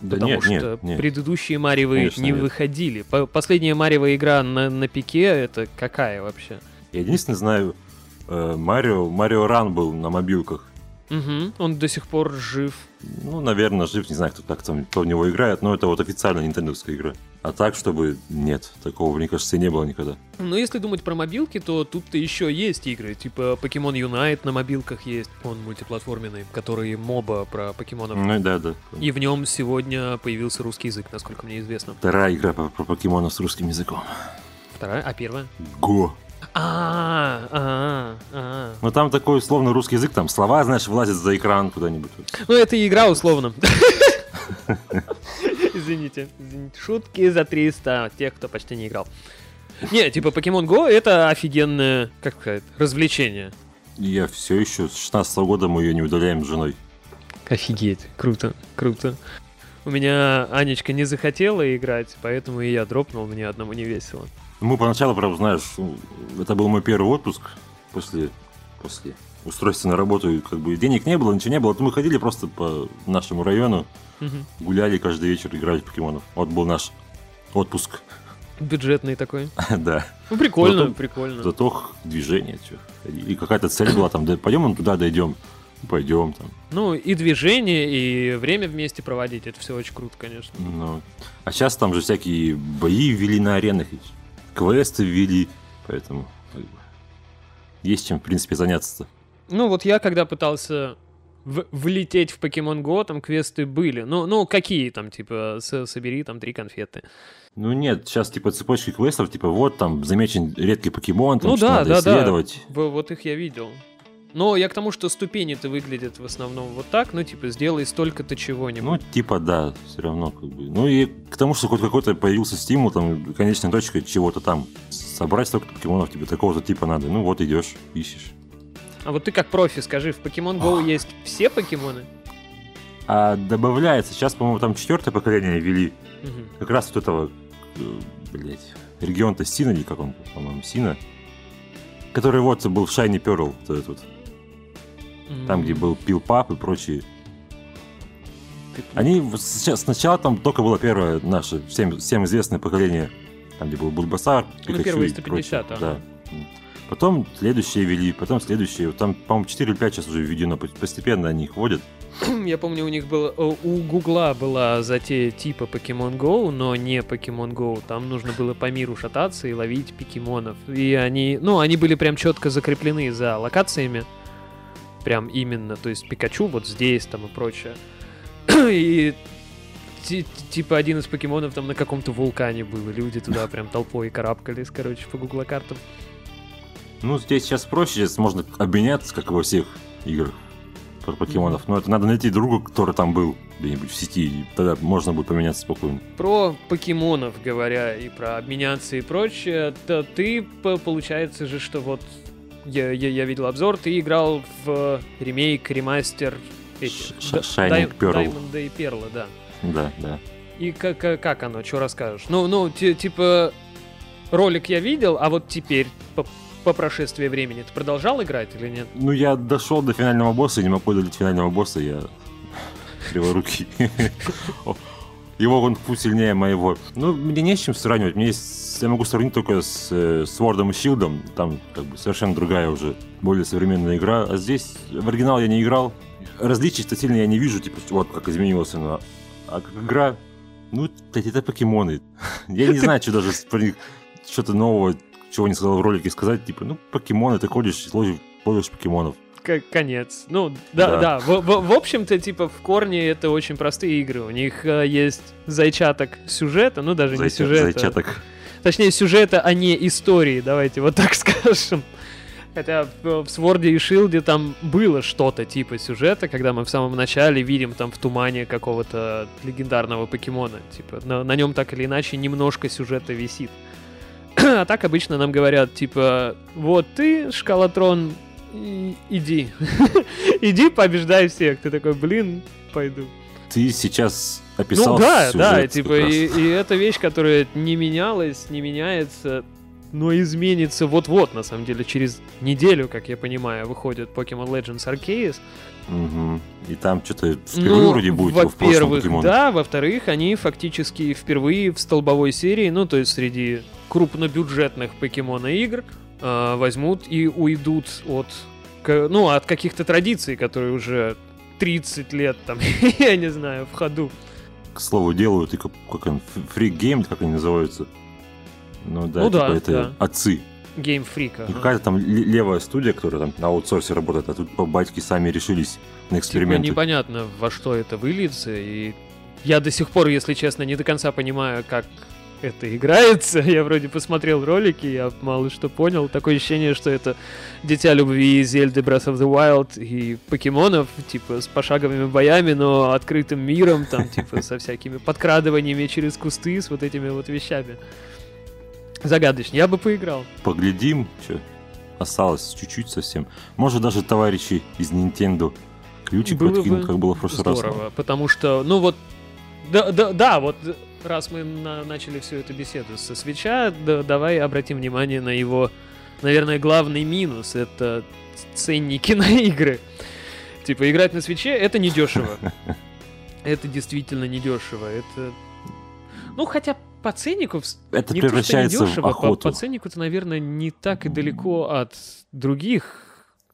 Да потому нет, что нет, нет. предыдущие Мариевы Конечно, не нет. выходили. По- Последняя Мариева игра на, на пике, это какая вообще? Я единственное знаю, э, Марио, Марио Ран был на мобилках. Мгм, он до сих пор жив. Ну, наверное, жив, не знаю, кто, как там, кто в него играет, но это вот официально нинтендовская игра. А так, чтобы нет, такого, мне кажется, и не было никогда. Но если думать про мобилки, то тут-то еще есть игры, типа Pokemon Unite на мобилках есть, он мультиплатформенный, который моба про покемонов. Ну, да, да. И в нем сегодня появился русский язык, насколько мне известно. Вторая игра про покемонов с русским языком. Вторая, а первая? Го. А, а, а. Ну, там такой условно русский язык, там слова, знаешь, влазят за экран куда-нибудь. Ну, это и игра условно. Извините, извините. Шутки за 300 тех, кто почти не играл. Не, типа Pokemon Go это офигенное, как сказать, развлечение. Я все еще с 16 года мы ее не удаляем с женой. Офигеть, круто, круто. У меня Анечка не захотела играть, поэтому и я дропнул, мне одному не весело. Мы поначалу, правда, знаешь, это был мой первый отпуск после, после устройства на работу, и как бы денег не было, ничего не было, то мы ходили просто по нашему району, Мгм. гуляли каждый вечер, играли в покемонов. Вот был наш отпуск, Бюджетный такой. да. Ну, прикольно, Зато- прикольно. Зато движение. И какая-то цель была там, да, пойдем туда дойдем, пойдем там. Ну, и движение, и время вместе проводить, это все очень круто, конечно. Ну, а сейчас там же всякие бои ввели на аренах, квесты ввели, поэтому есть чем, в принципе, заняться-то. Ну, вот я когда пытался в- влететь в Pokemon Go, там квесты были. Ну, ну какие там, типа, собери там три конфеты. Ну нет, сейчас типа цепочки квестов, типа вот там замечен редкий покемон, там Ну что да, надо да, да. исследовать. В- вот их я видел. Но я к тому, что ступени-то выглядят в основном вот так, ну, типа, сделай столько-то чего-нибудь. Ну, типа, да, все равно как бы. Ну и к тому, что хоть какой-то появился стимул, там, конечная точка чего-то там. Собрать столько покемонов тебе такого-то типа надо. Ну вот идешь, ищешь. А вот ты как профи, скажи, в Pokemon Go есть все покемоны? А добавляется, сейчас, по-моему, там четвертое поколение ввели. Мгм. Как раз вот этого, э, блять, регион-то Сина, или как он, по-моему, Сина. Который вот был в Shiny Pearl, вот этот вот. Там, где был Пил Пап и прочие. Они сначала там только было первое наше, всем, всем известное поколение, там, где был Бульбасар, Пикачу Ну, первые и 150, прочее. ага. Да. Потом следующие вели, потом следующие. Там, по-моему, 4 или 5 сейчас уже введено, по- постепенно они их вводят. Я помню, у них было... о, У Гугла была затея типа Pokemon Go, но не Pokemon Go. Там нужно было по миру шататься и ловить покемонов. И они... Ну, они были прям четко закреплены за локациями. Прям именно. То есть Пикачу вот здесь там и прочее. И ти- типа один из покемонов там на каком-то вулкане был, и люди туда прям толпой карабкались, короче, по гугла картам. Ну, здесь сейчас проще, здесь можно обменяться, как и во всех играх про покемонов. Но это надо найти друга, который там был где-нибудь в сети, и тогда можно будет поменяться спокойно. Про покемонов говоря и про обменяться и прочее, то ты, получается же, что вот я, я, я видел обзор, ты играл в ремейк, ремастер эти, Shining Pearl. Diamond и Перла, да. Да, да. И как, как, оно, что расскажешь? Ну, ну, ти- типа, ролик я видел, а вот теперь, по, по прошествии времени, ты продолжал играть или нет? Ну, я дошел до финального босса, не могу одолеть финального босса, я криворукий. Его он фу сильнее моего. Ну, мне не с чем сравнивать. Мне есть... Я могу сравнить только с э, Sword'ом и Shield'ом. Там как бы совершенно другая уже, более современная игра. А здесь в оригинал я не играл. Различий-то сильно я не вижу, типа, вот как изменилось оно. А как игра, ну, это покемоны. Я не знаю, что даже про них что-то нового, чего не сказал в ролике сказать. Типа, ну, покемоны, ты ходишь, ловишь, ловишь покемонов. Конец. Ну, да, Да. да. В, в- в общем-то, типа, в корне это очень простые игры. У них э, есть зайчаток сюжета, ну, даже не Зайча- сюжета. Зайчаток. Точнее, сюжета, а не истории, давайте вот так скажем. Хотя в, Sword и Shield там было что-то типа сюжета, когда мы в самом начале видим там в тумане какого-то легендарного покемона. Типа, на, на нем так или иначе немножко сюжета висит. А так обычно нам говорят, типа, вот ты, Шкалатрон, иди. иди, побеждай всех. Ты такой, блин, пойду. Ты сейчас описал Ну да, да, типа, и, и это вещь, которая не менялась, не меняется, но изменится вот-вот, на самом деле, через неделю, как я понимаю, выходит Pokemon Legends Arceus. Мгм. И там что-то впервые Ну, вроде будет во-первых, да, во-вторых, они фактически впервые в столбовой серии, ну, то есть среди крупнобюджетных покемона игр, а, возьмут и уйдут от, к- ну, от каких-то традиций, которые уже 30 лет там, я не знаю, в ходу. К слову, делают и как, как он, фрик гейм, как они называются. Ну да, Ну типа да, это да. отцы. Game Freak. Ага. какая-то там ле- левая студия, которая там на аутсорсе работает, а тут по батьки сами решились на Типа эксперименты. непонятно, во что это выльется, и я до сих пор, если честно, не до конца понимаю, как это играется. Я вроде посмотрел ролики, я мало что понял. Такое ощущение, что это Дитя Любви, Зельды, Breath of the Wild и покемонов, типа, с пошаговыми боями, но открытым миром, там, типа, со всякими подкрадываниями через кусты, с вот этими вот вещами. Загадочно. Я бы поиграл. Поглядим, что осталось чуть-чуть совсем. Может даже товарищи из Nintendo ключик Было подкинут, бы как было в прошлый раз. Здорово, потому что, ну вот, да, да, да, вот раз мы на- начали всю эту беседу со свеча, да- давай обратим внимание на его, наверное, главный минус. Это ценники на игры. Типа, играть на свече это недешево. Это действительно недешево. Это. Ну, хотя по ценнику Это не то, что превращается в недешево, по, охоту. по ценнику-то, наверное, не так и далеко от других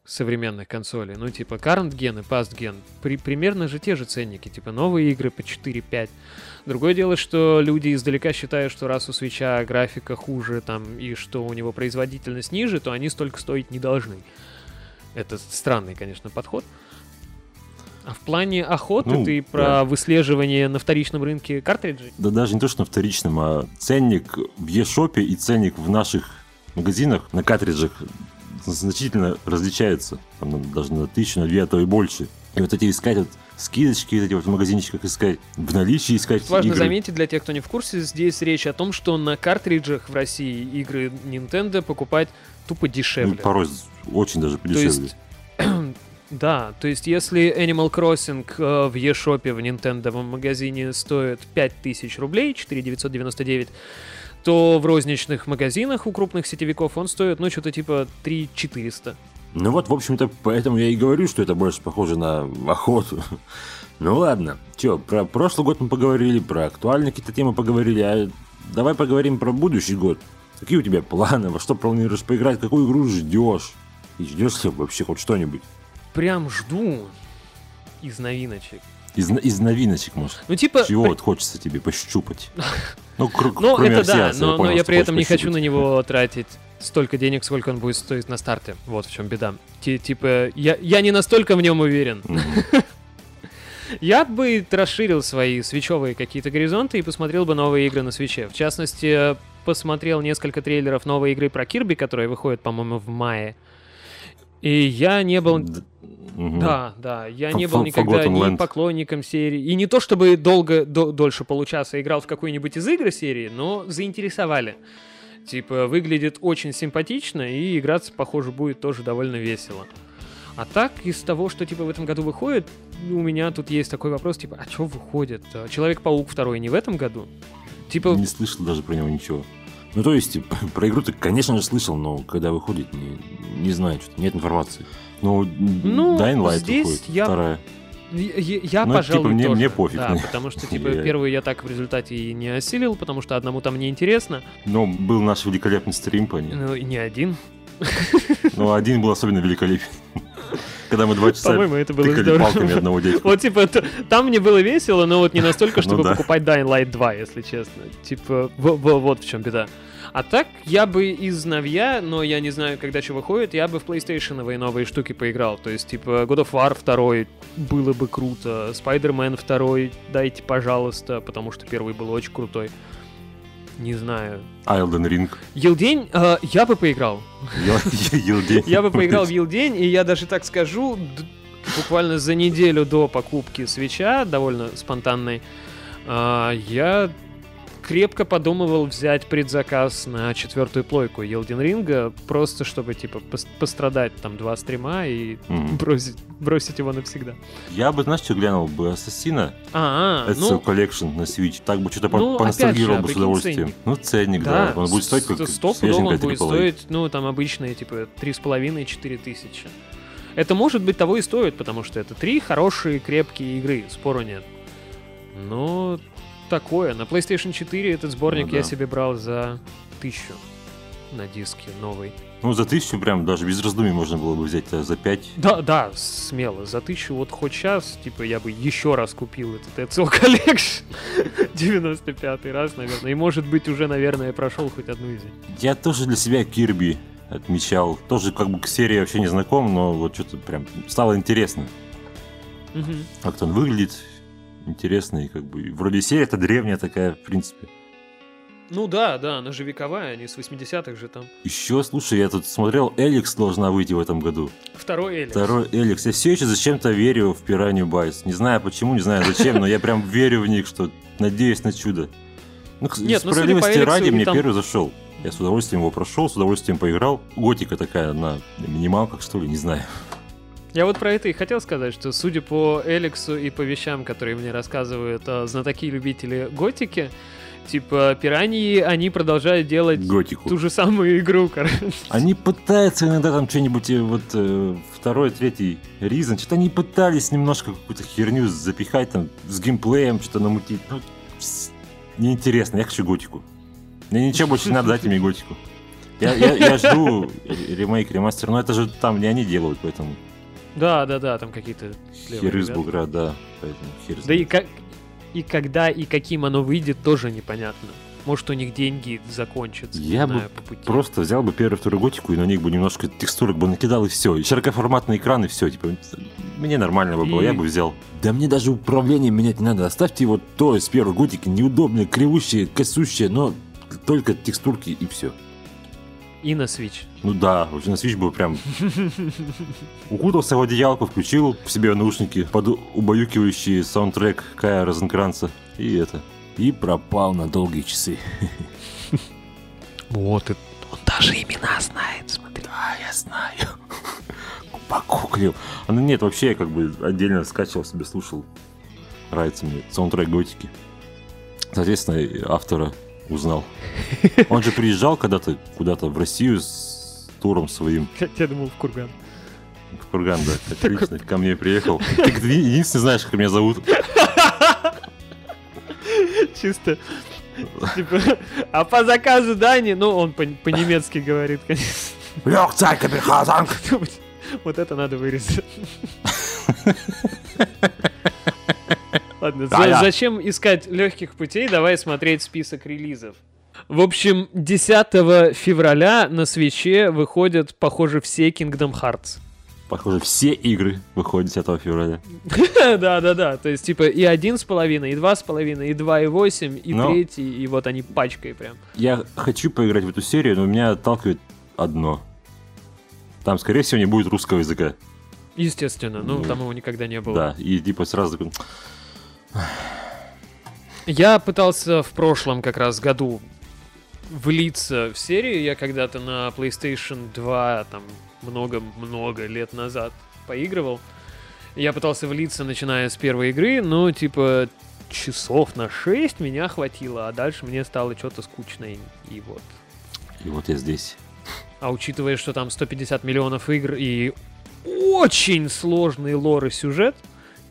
современных консолей. Ну, типа, current gen и past gen. При, примерно же те же ценники. Типа, новые игры по 4-5. Другое дело, что люди издалека считают, что раз у свеча графика хуже, там, и что у него производительность ниже, то они столько стоить не должны. Это странный, конечно, подход. А в плане охоты Ну, ты про да. выслеживание на вторичном рынке картриджей? Да даже не то, что на вторичном, а ценник в eShop и ценник в наших магазинах на картриджах значительно различаются. Там на- даже на тысячу, на две, а то и больше. И вот эти искать вот скидочки, эти вот в магазинчиках искать, в наличии искать Важно игры. заметить для тех, кто не в курсе, здесь речь о том, что на картриджах в России игры Nintendo покупать тупо Ну, дешевле. порой очень даже То подешевле. есть, да, то есть если Animal Crossing э, в eShop в Nintendo магазине стоит 5000 рублей, 4999, то в розничных магазинах у крупных сетевиков он стоит, ну, что-то типа 3400. Ну вот, в общем-то, поэтому я и говорю, что это больше похоже на охоту. Ну ладно, чё, про прошлый год мы поговорили, про актуальные какие-то темы поговорили, а давай поговорим про будущий год. Какие у тебя планы, во что планируешь поиграть, какую игру ждешь? И ждешь ли вообще хоть что-нибудь? Прям жду из новиночек. Из, из новиночек, может? Ну, типа... Чего вот хочется тебе пощупать? Ну, кр- Ну, кроме это да, но, но понял, я что при этом не хочу на него тратить столько денег, сколько он будет стоить на старте. Вот в чем беда. Ти- типа, я, я не настолько в нем уверен. Я бы расширил свои свечевые какие-то горизонты и посмотрел бы новые игры на свече. В частности, посмотрел несколько трейлеров новой игры про Кирби, которая выходит, по-моему, в мае. И я не был... Мгм. Да, да, я не был никогда Forgotten ни поклонником серии. И не то чтобы долго, до- дольше получаса играл в какую-нибудь из игр серии, но заинтересовали. Типа, выглядит очень симпатично, и играться, похоже, будет тоже довольно весело. А так, из того, что, типа, в этом году выходит, у меня тут есть такой вопрос, типа, а что выходит? Человек-паук второй не в этом году? Типа, Не слышал даже про него ничего. Ну, то есть, про игру ты, конечно же, слышал, но когда выходит, не, не знаю, что-то нет информации. Ну, Ну, Dying Light здесь выходит, я- вторая. Я, я- Ну, пожалуй, типа, мне- тоже. мне пофиг Да, потому что, типа, Я- первую я так в результате и не осилил, потому что одному там не интересно. Но был наш великолепный стрим по ней. Ну, и не один. Но один был особенно великолепен. Когда мы два часа По-моему, это было здорово. палками одного дядьку. Вот, типа, т- там мне было весело, но вот не настолько, Ну чтобы да. покупать Dying Light 2, если честно. Типа, во- во- вот в чем беда. А так, я бы из новья, но я не знаю, когда что выходит, я бы в PlayStation новые штуки поиграл. То есть, типа, God of War 2 было бы круто, Spider-Man 2 дайте, пожалуйста, потому что первый был очень крутой. Не знаю. Elden Ring. Елдень э, я бы поиграл. Ел- Елдень. Я бы поиграл в Елдень, и я даже так скажу, буквально за неделю до покупки свеча, довольно спонтанной, а, я крепко подумывал взять предзаказ на четвертую плойку Елден Ринга, просто чтобы, типа, пос- пострадать там два стрима и Мгм. бросить, бросить его навсегда. Я бы, знаешь, что глянул бы? Ассасина. А, а, Ezio ну, Collection на Switch. Так бы что-то Ну, по- поностальгировал же, бы с удовольствием. ценник. Ну, ценник, да. да, Он будет стоить как свеженькая он будет стоить, ну, там обычные, типа, 3,5-4 тысячи. Это может быть того и стоит, потому что это три хорошие, крепкие игры, спору нет. Но такое. На PlayStation 4 этот сборник Ну да. я себе брал за тысячу на диске новый. Ну, за тысячу прям даже без раздумий можно было бы взять, а за пять. Да, да, смело. За тысячу вот хоть сейчас, типа, я бы еще раз купил этот Ezio Collection. 95 раз, наверное. И, может быть, уже, наверное, прошел хоть одну из них. Я тоже для себя Кирби отмечал. Тоже как бы к серии вообще не знаком, но вот что-то прям стало интересно. Мгм. Как-то он выглядит интересно, и как бы вроде серия-то древняя такая, в принципе. Ну да, да, она же вековая, они с 80-х же там. Еще, слушай, я тут смотрел, Эликс должна выйти в этом году. Второй Эликс. Второй Эликс. Я все еще зачем-то верю в Пиранью Байс. Не знаю почему, не знаю зачем, но я прям верю в них, что надеюсь на чудо. Ну, Нет, ну, справедливости Эликсу, ради, мне там- первый зашел. Я с удовольствием его прошел, с удовольствием поиграл. Готика такая на минималках, что ли, не знаю. Я вот про это и хотел сказать, что судя по Эликсу и по вещам, которые мне рассказывают а, знатоки и любители готики, типа пираньи, они продолжают делать Готику. ту же самую игру, короче. Они пытаются иногда там что-нибудь, э, вот э, второй, третий Ризан, что-то они пытались немножко какую-то херню запихать там с геймплеем, что-то намутить. Ну, неинтересно, я хочу готику. Мне ничего больше не надо, дайте мне готику. Я, я, я жду ремейк, ремастер, но это же там не они делают, поэтому Да, да, да, там какие-то хер из бугра, да, поэтому хер Да и как и когда и каким оно выйдет, тоже непонятно. Может, у них деньги закончатся. Я бы знаю, по пути. Просто взял бы первую, вторую готику и на них бы немножко текстурок бы накидал и все. И широкоформатный экран и все. Типа, мне нормально бы было, И- я бы взял. Да мне даже управление менять не надо. Оставьте вот то из первой готики, неудобное, кривущее, косущее, но только текстурки и все. И на Switch. Ну да, уже на Switch бы прям укутался в одеялку, включил в себе наушники под убаюкивающий саундтрек Кая Розенкранца. И это. И пропал на долгие часы. Вот, он даже имена знает, смотри. Да, я знаю. Покуклил. А ну нет, вообще я как бы отдельно скачивал себе, слушал. Нравится мне саундтрек готики. Соответственно, и автора узнал. Он же приезжал когда-то куда-то в Россию с туром своим. Я думал, в Курган. В Курган, да. Отлично, ко мне приехал. Ты единственный знаешь, как меня зовут. Чисто. Типа, а по заказу Дани, ну, он по- по-немецки говорит, конечно. Лёгцай, Капельхазанг! Вот это надо вырезать. Ладно, Да, за- я. зачем искать легких путей? Давай смотреть список релизов. В общем, 10 февраля на свече выходят, похоже, все Kingdom Hearts. Похоже, все игры выходят 10 февраля. Да-да-да, то есть типа и один с половиной, и два с половиной, и два и восемь, и третий, и вот они пачкой прям. Я хочу поиграть в эту серию, но меня отталкивает одно. Там, скорее всего, не будет русского языка. Естественно, ну Ну, там его никогда не было. Да, и типа сразу такой, Я пытался в прошлом как раз году влиться в серию. Я когда-то на PlayStation 2, там, много-много лет назад поигрывал. Я пытался влиться, начиная с первой игры, но, типа, часов на 6 меня хватило, а дальше мне стало что-то скучно, и, и вот. и вот я здесь. А учитывая, что там 150 миллионов игр и очень сложный лор и сюжет,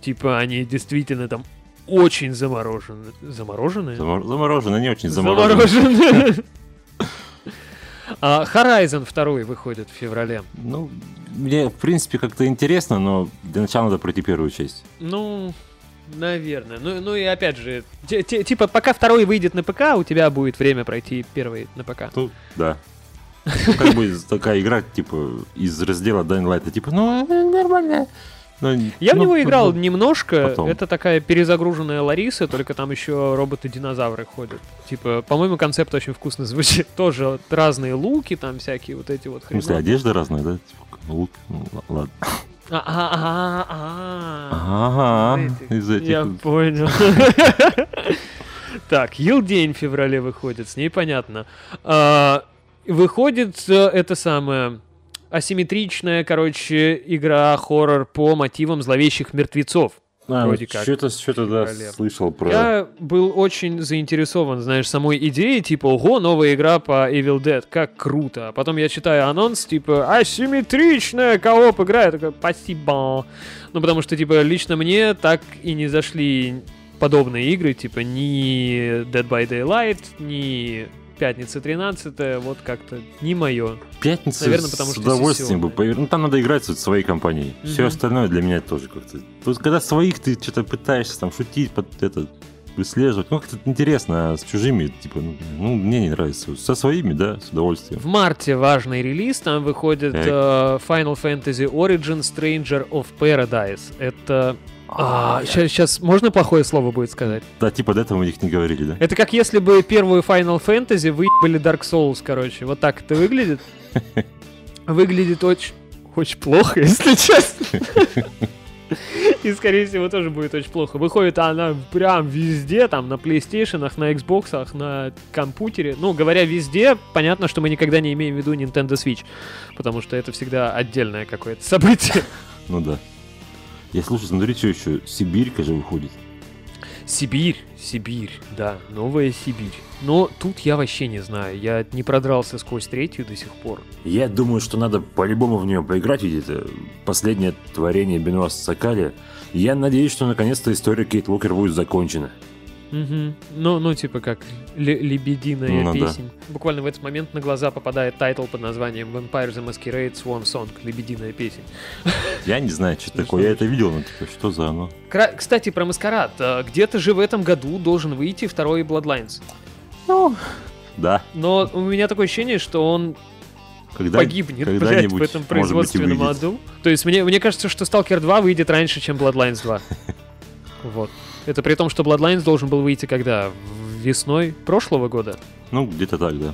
типа, они действительно там очень заморожены. Замороженные? Замор- Заморожено, не очень заморожено. Замороженные. А Horizon 2 выходит в феврале. Ну, мне, в принципе, как-то интересно, но для начала надо пройти первую часть. Ну, наверное. Ну, ну и опять же, типа, пока второй выйдет на ПК, у тебя будет время пройти первый на ПК. Ну, да. Ну, Как бы такая игра, типа, из раздела Dying Light, типа, ну, нормально. Но, Я в ну, него играл ну, немножко. потом. Это такая перезагруженная Лариса, только там еще роботы-динозавры ходят. Типа, по-моему, концепт очень вкусно звучит. Тоже вот разные луки, там всякие вот эти вот В смысле, одежда разная, да? Типа, лук, ну, ладно. А, а, а. Ага, из этих... Я понял. Так, Елдень в феврале выходит, с ней понятно. Выходит э, это самое асимметричная, короче, игра хоррор по мотивам зловещих мертвецов. А, вроде как. Что-то, что-то, да, слышал про... Я был очень заинтересован, знаешь, самой идеей, типа, ого, новая игра по Evil Dead, как круто. А потом я читаю анонс, типа, асимметричная кооп игра, я такой, спасибо. Ну, потому что, типа, лично мне так и не зашли подобные игры, типа, ни Dead by Daylight, ни Пятница 13 вот как-то не мое. Пятница Наверное, потому с что удовольствием бы. Ну, там надо играть с своей компанией. Все Мгм. остальное для меня тоже как-то... Тут, когда своих, ты что-то пытаешься там шутить, под это выслеживать. Ну, как-то интересно, а с чужими, типа, ну, ну, мне не нравится. Со своими, да, с удовольствием. В марте важный релиз, там выходит э, Final Fantasy Origin Stranger of Paradise. Это... А, сейчас, можно плохое слово будет сказать? Да, типа до этого мы их не говорили, да? Это как если бы первую Final Fantasy выебали Dark Souls, короче. Вот так это выглядит. Выглядит очень, очень плохо, если честно. И, скорее всего, тоже будет очень плохо. Выходит она прям везде, там, на PlayStation, на Xbox, на компьютере. Ну, говоря везде, понятно, что мы никогда не имеем в виду Nintendo Switch. Потому что это всегда отдельное какое-то событие. Ну да. Я слушай, смотри, что еще. Сибирька же выходит. Syberia, Syberia, да, новая Syberia. Но тут я вообще не знаю, я не продрался сквозь третью до сих пор. Я думаю, что надо по-любому в нее поиграть, ведь это последнее творение Бенуа Сокаля. Я надеюсь, что наконец-то история Кейт Уокер будет закончена. Угу. Ну, ну, типа как ле- лебединая Ну да. песень. Буквально в этот момент на глаза попадает title под названием Vampire the Masquerade Swan Song, лебединая песень. Я не знаю, что Ну, такое. что Я это видел, но типа, что за оно? Кра- Кстати, про Маскарад. А, Где-то же в этом году должен выйти второй Bloodlines. Ну, да. Но у меня такое ощущение, что он Когда, погибнет, блядь, когда-нибудь, в этом быть, производственном выйдет. аду. То есть мне, мне кажется, что Stalker 2 выйдет раньше, чем Bloodlines 2. Вот. Это при том, что Bloodlines должен был выйти когда? Весной прошлого года? Ну, где-то так, да.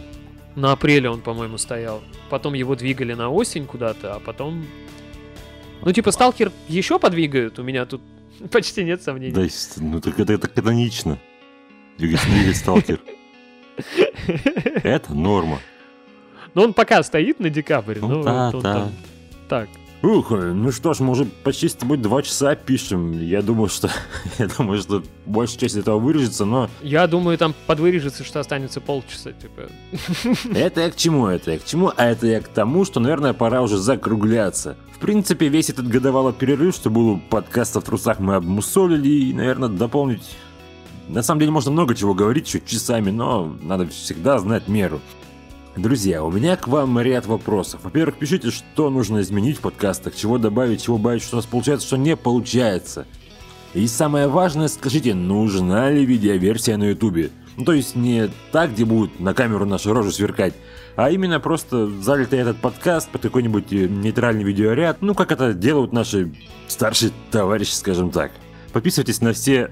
На апреле он, по-моему, стоял. Потом его двигали на осень куда-то, а потом... Ну, типа, Сталкер еще подвигают, у меня тут почти нет сомнений. Да, ну так это, это канонично. Двигать, двигать сталкер. Это норма. Но он пока стоит на декабрь. Ну Ну, да, да. Так. Ух, ну что ж, мы уже почти с тобой два часа пишем. Я думаю, что я думаю, что большая часть этого вырежется, но Я думаю, там подвырежется, что останется полчаса, типа. это я к чему? Это я к чему? А это я к тому, что, наверное, пора уже закругляться. В принципе, весь этот годовалый перерыв, что был у подкаста в трусах, мы обмусолили и, наверное, дополнить. На самом деле можно много чего говорить еще часами, но надо всегда знать меру. Друзья, у меня к вам ряд вопросов. Во-первых, пишите, что нужно изменить в подкастах, чего добавить, чего убавить, что у нас получается, что не получается. И самое важное, скажите, нужна ли видеоверсия на ютубе? Ну, то есть не так, где будут на камеру наши рожи сверкать, а именно просто залитый этот подкаст под какой-нибудь э, нейтральный видеоряд, ну, как это делают наши старшие товарищи, скажем так. Подписывайтесь на все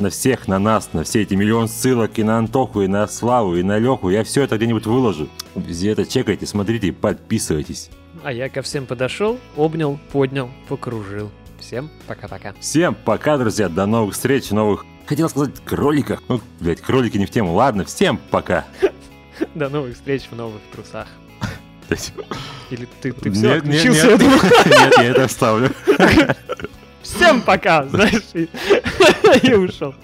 на всех, на нас, на все эти миллион ссылок и на Антоху, и на Славу, и на Леху. Я все это где-нибудь выложу. Везде это чекайте, смотрите, подписывайтесь. А я ко всем подошел, обнял, поднял, покружил. Всем пока-пока. Всем пока, друзья, до новых встреч, новых... Хотел сказать кроликах. Ну, блядь, кролики не в тему. Ладно, всем пока. До новых встреч в новых трусах. Или ты, ты все Нет, нет, отключился? нет. Я думал, Нет, я это оставлю. Всем пока, знаешь, и, и ушел.